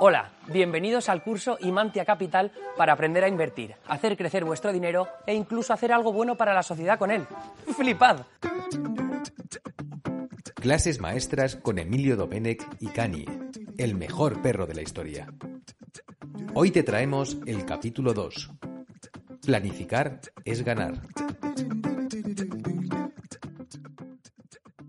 Hola, bienvenidos al curso Imantia Capital para aprender a invertir, hacer crecer vuestro dinero e incluso hacer algo bueno para la sociedad con él. ¡Flipad! Clases maestras con Emilio Domenech y Cani, el mejor perro de la historia. Hoy te traemos el capítulo 2. Planificar es ganar.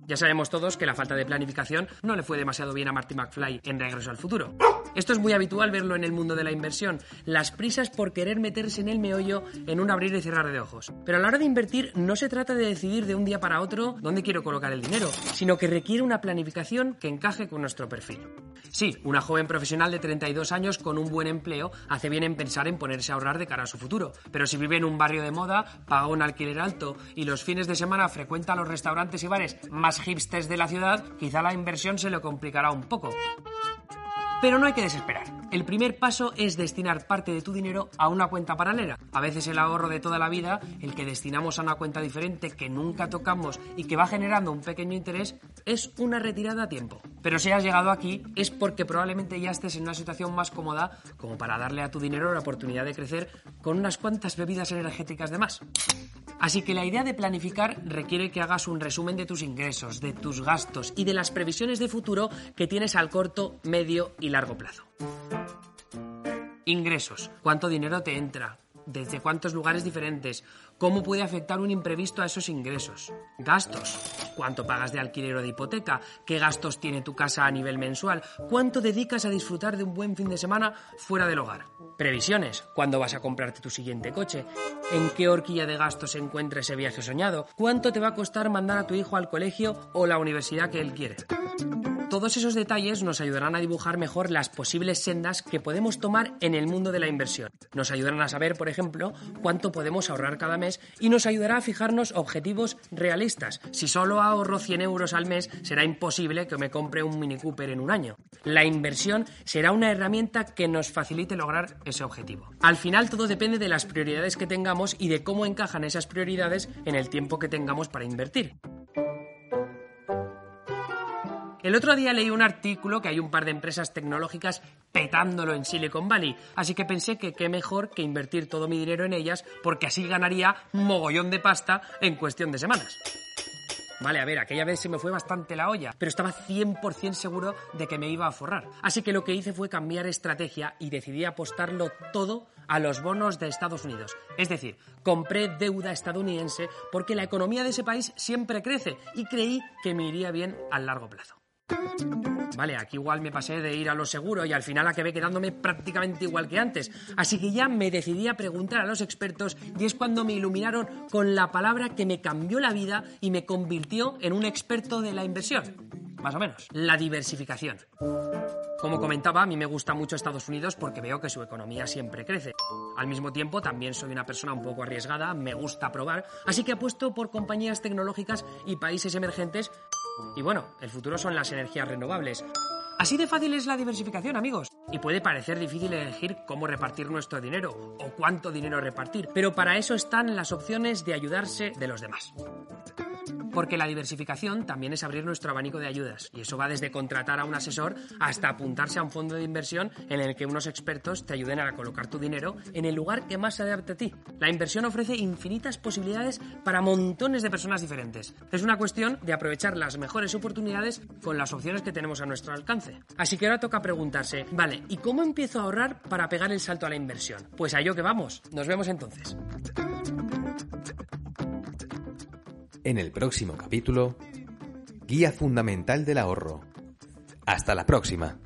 Ya sabemos todos que la falta de planificación no le fue demasiado bien a Marty McFly en Regreso al Futuro. Esto es muy habitual verlo en el mundo de la inversión, las prisas por querer meterse en el meollo en un abrir y cerrar de ojos. Pero a la hora de invertir no se trata de decidir de un día para otro dónde quiero colocar el dinero, sino que requiere una planificación que encaje con nuestro perfil. Sí, una joven profesional de 32 años con un buen empleo hace bien en pensar en ponerse a ahorrar de cara a su futuro, pero si vive en un barrio de moda, paga un alquiler alto y los fines de semana frecuenta los restaurantes y bares más hipsters de la ciudad, quizá la inversión se le complicará un poco. Pero no hay que desesperar. El primer paso es destinar parte de tu dinero a una cuenta paralela. A veces el ahorro de toda la vida, el que destinamos a una cuenta diferente que nunca tocamos y que va generando un pequeño interés, es una retirada a tiempo. Pero si has llegado aquí es porque probablemente ya estés en una situación más cómoda como para darle a tu dinero la oportunidad de crecer con unas cuantas bebidas energéticas de más. Así que la idea de planificar requiere que hagas un resumen de tus ingresos, de tus gastos y de las previsiones de futuro que tienes al corto, medio y largo plazo. Ingresos. ¿Cuánto dinero te entra? ¿Desde cuántos lugares diferentes? ¿Cómo puede afectar un imprevisto a esos ingresos? Gastos. ¿Cuánto pagas de alquiler o de hipoteca? ¿Qué gastos tiene tu casa a nivel mensual? ¿Cuánto dedicas a disfrutar de un buen fin de semana fuera del hogar? Previsiones. ¿Cuándo vas a comprarte tu siguiente coche? ¿En qué horquilla de gastos se encuentra ese viaje soñado? ¿Cuánto te va a costar mandar a tu hijo al colegio o la universidad que él quiere? Todos esos detalles nos ayudarán a dibujar mejor las posibles sendas que podemos tomar en el mundo de la inversión. Nos ayudarán a saber, por ejemplo, cuánto podemos ahorrar cada mes y nos ayudará a fijarnos objetivos realistas. Si solo ahorro 100 euros al mes, será imposible que me compre un Mini Cooper en un año. La inversión será una herramienta que nos facilite lograr ese objetivo. Al final todo depende de las prioridades que tengamos y de cómo encajan esas prioridades en el tiempo que tengamos para invertir. El otro día leí un artículo que hay un par de empresas tecnológicas petándolo en Silicon Valley, así que pensé que qué mejor que invertir todo mi dinero en ellas porque así ganaría mogollón de pasta en cuestión de semanas. Vale, a ver, aquella vez se me fue bastante la olla, pero estaba 100% seguro de que me iba a forrar. Así que lo que hice fue cambiar estrategia y decidí apostarlo todo a los bonos de Estados Unidos. Es decir, compré deuda estadounidense porque la economía de ese país siempre crece y creí que me iría bien a largo plazo. Vale, aquí igual me pasé de ir a lo seguro y al final acabé quedándome prácticamente igual que antes. Así que ya me decidí a preguntar a los expertos y es cuando me iluminaron con la palabra que me cambió la vida y me convirtió en un experto de la inversión. Más o menos. La diversificación. Como comentaba, a mí me gusta mucho Estados Unidos porque veo que su economía siempre crece. Al mismo tiempo, también soy una persona un poco arriesgada, me gusta probar, así que apuesto por compañías tecnológicas y países emergentes y bueno, el futuro son las energías renovables. Así de fácil es la diversificación, amigos. Y puede parecer difícil elegir cómo repartir nuestro dinero o cuánto dinero repartir, pero para eso están las opciones de ayudarse de los demás. Porque la diversificación también es abrir nuestro abanico de ayudas. Y eso va desde contratar a un asesor hasta apuntarse a un fondo de inversión en el que unos expertos te ayuden a colocar tu dinero en el lugar que más se adapte a ti. La inversión ofrece infinitas posibilidades para montones de personas diferentes. Es una cuestión de aprovechar las mejores oportunidades con las opciones que tenemos a nuestro alcance. Así que ahora toca preguntarse, vale, ¿y cómo empiezo a ahorrar para pegar el salto a la inversión? Pues a ello que vamos. Nos vemos entonces. En el próximo capítulo, Guía Fundamental del Ahorro. Hasta la próxima.